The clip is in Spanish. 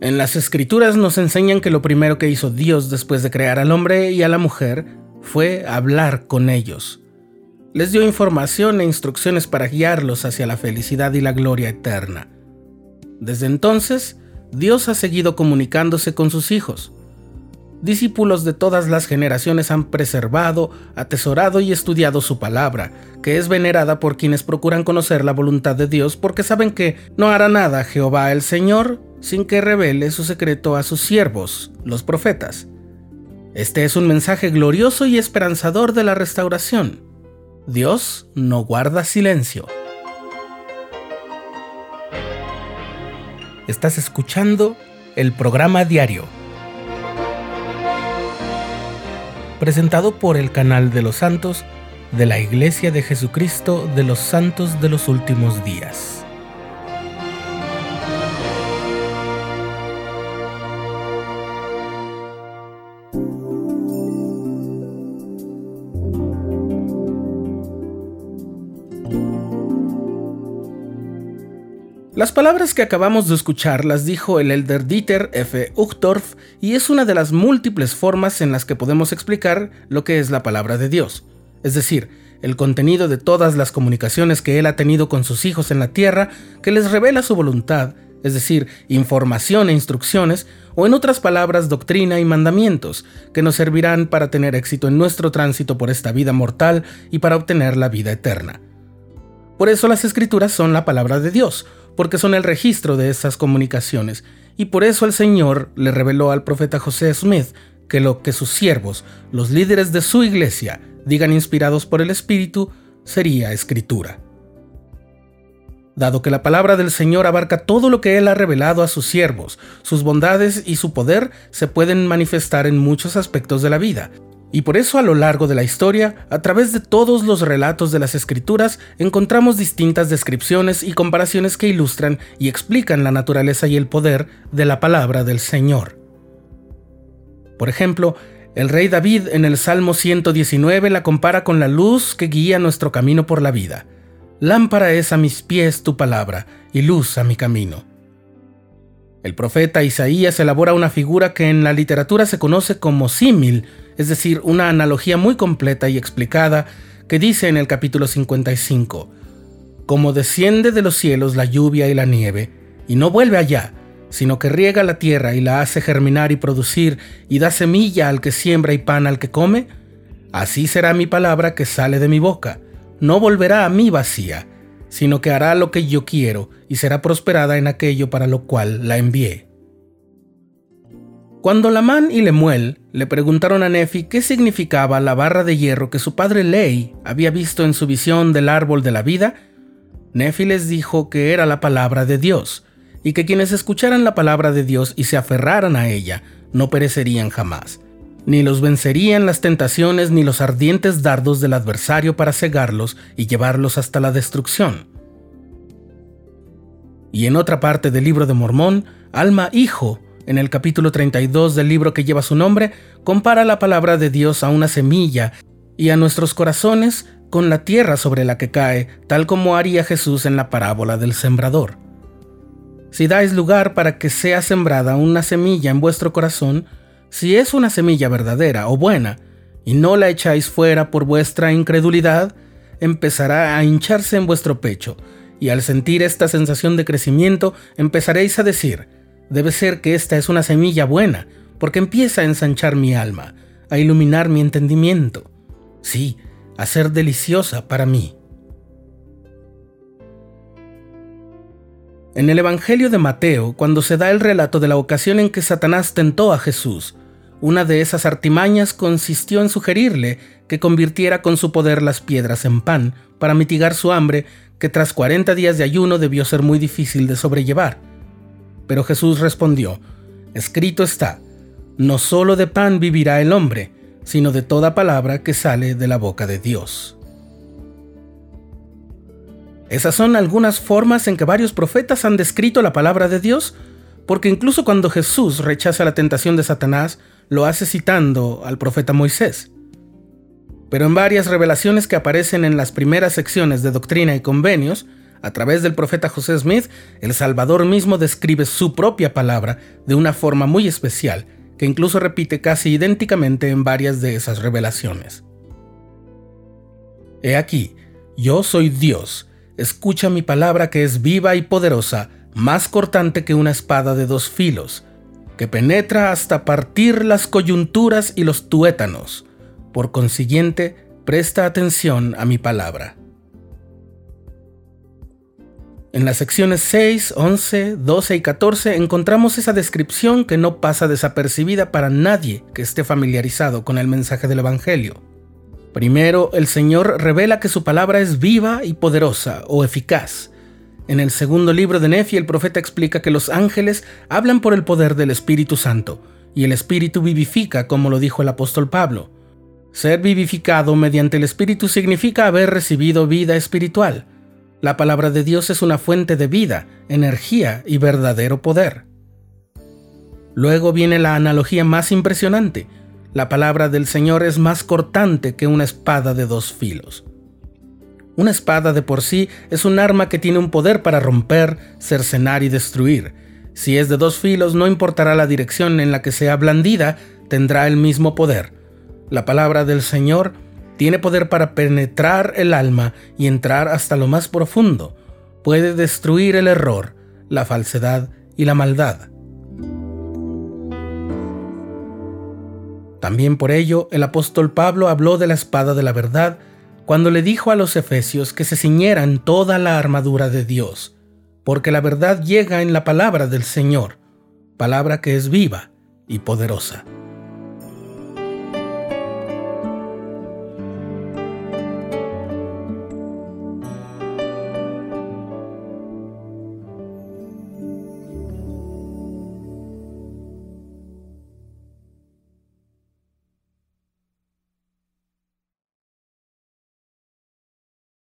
En las escrituras nos enseñan que lo primero que hizo Dios después de crear al hombre y a la mujer fue hablar con ellos. Les dio información e instrucciones para guiarlos hacia la felicidad y la gloria eterna. Desde entonces, Dios ha seguido comunicándose con sus hijos. Discípulos de todas las generaciones han preservado, atesorado y estudiado su palabra, que es venerada por quienes procuran conocer la voluntad de Dios porque saben que no hará nada Jehová el Señor sin que revele su secreto a sus siervos, los profetas. Este es un mensaje glorioso y esperanzador de la restauración. Dios no guarda silencio. Estás escuchando el programa diario, presentado por el canal de los santos de la Iglesia de Jesucristo de los Santos de los Últimos Días. Las palabras que acabamos de escuchar las dijo el elder Dieter F. Uchtdorf y es una de las múltiples formas en las que podemos explicar lo que es la palabra de Dios, es decir, el contenido de todas las comunicaciones que él ha tenido con sus hijos en la tierra que les revela su voluntad, es decir, información e instrucciones, o en otras palabras, doctrina y mandamientos, que nos servirán para tener éxito en nuestro tránsito por esta vida mortal y para obtener la vida eterna. Por eso las escrituras son la palabra de Dios, porque son el registro de esas comunicaciones, y por eso el Señor le reveló al profeta José Smith que lo que sus siervos, los líderes de su iglesia, digan inspirados por el Espíritu, sería escritura. Dado que la palabra del Señor abarca todo lo que Él ha revelado a sus siervos, sus bondades y su poder se pueden manifestar en muchos aspectos de la vida, y por eso a lo largo de la historia, a través de todos los relatos de las escrituras, encontramos distintas descripciones y comparaciones que ilustran y explican la naturaleza y el poder de la palabra del Señor. Por ejemplo, el rey David en el Salmo 119 la compara con la luz que guía nuestro camino por la vida. Lámpara es a mis pies tu palabra y luz a mi camino. El profeta Isaías elabora una figura que en la literatura se conoce como símil, es decir, una analogía muy completa y explicada que dice en el capítulo 55, Como desciende de los cielos la lluvia y la nieve, y no vuelve allá, sino que riega la tierra y la hace germinar y producir, y da semilla al que siembra y pan al que come, así será mi palabra que sale de mi boca, no volverá a mí vacía, sino que hará lo que yo quiero, y será prosperada en aquello para lo cual la envié. Cuando Lamán y Lemuel le preguntaron a Nefi qué significaba la barra de hierro que su padre Ley había visto en su visión del árbol de la vida, Nefi les dijo que era la palabra de Dios, y que quienes escucharan la palabra de Dios y se aferraran a ella no perecerían jamás, ni los vencerían las tentaciones ni los ardientes dardos del adversario para cegarlos y llevarlos hasta la destrucción. Y en otra parte del libro de Mormón, Alma Hijo en el capítulo 32 del libro que lleva su nombre, compara la palabra de Dios a una semilla y a nuestros corazones con la tierra sobre la que cae, tal como haría Jesús en la parábola del sembrador. Si dais lugar para que sea sembrada una semilla en vuestro corazón, si es una semilla verdadera o buena, y no la echáis fuera por vuestra incredulidad, empezará a hincharse en vuestro pecho, y al sentir esta sensación de crecimiento empezaréis a decir, Debe ser que esta es una semilla buena, porque empieza a ensanchar mi alma, a iluminar mi entendimiento. Sí, a ser deliciosa para mí. En el Evangelio de Mateo, cuando se da el relato de la ocasión en que Satanás tentó a Jesús, una de esas artimañas consistió en sugerirle que convirtiera con su poder las piedras en pan para mitigar su hambre, que tras 40 días de ayuno debió ser muy difícil de sobrellevar. Pero Jesús respondió, Escrito está, no solo de pan vivirá el hombre, sino de toda palabra que sale de la boca de Dios. Esas son algunas formas en que varios profetas han descrito la palabra de Dios, porque incluso cuando Jesús rechaza la tentación de Satanás, lo hace citando al profeta Moisés. Pero en varias revelaciones que aparecen en las primeras secciones de Doctrina y Convenios, A través del profeta José Smith, el Salvador mismo describe su propia palabra de una forma muy especial, que incluso repite casi idénticamente en varias de esas revelaciones. He aquí, yo soy Dios, escucha mi palabra que es viva y poderosa, más cortante que una espada de dos filos, que penetra hasta partir las coyunturas y los tuétanos. Por consiguiente, presta atención a mi palabra. En las secciones 6, 11, 12 y 14 encontramos esa descripción que no pasa desapercibida para nadie que esté familiarizado con el mensaje del Evangelio. Primero, el Señor revela que su palabra es viva y poderosa o eficaz. En el segundo libro de Nefi el profeta explica que los ángeles hablan por el poder del Espíritu Santo, y el Espíritu vivifica, como lo dijo el apóstol Pablo. Ser vivificado mediante el Espíritu significa haber recibido vida espiritual. La palabra de Dios es una fuente de vida, energía y verdadero poder. Luego viene la analogía más impresionante. La palabra del Señor es más cortante que una espada de dos filos. Una espada de por sí es un arma que tiene un poder para romper, cercenar y destruir. Si es de dos filos, no importará la dirección en la que sea blandida, tendrá el mismo poder. La palabra del Señor tiene poder para penetrar el alma y entrar hasta lo más profundo. Puede destruir el error, la falsedad y la maldad. También por ello el apóstol Pablo habló de la espada de la verdad cuando le dijo a los efesios que se ciñeran toda la armadura de Dios, porque la verdad llega en la palabra del Señor, palabra que es viva y poderosa.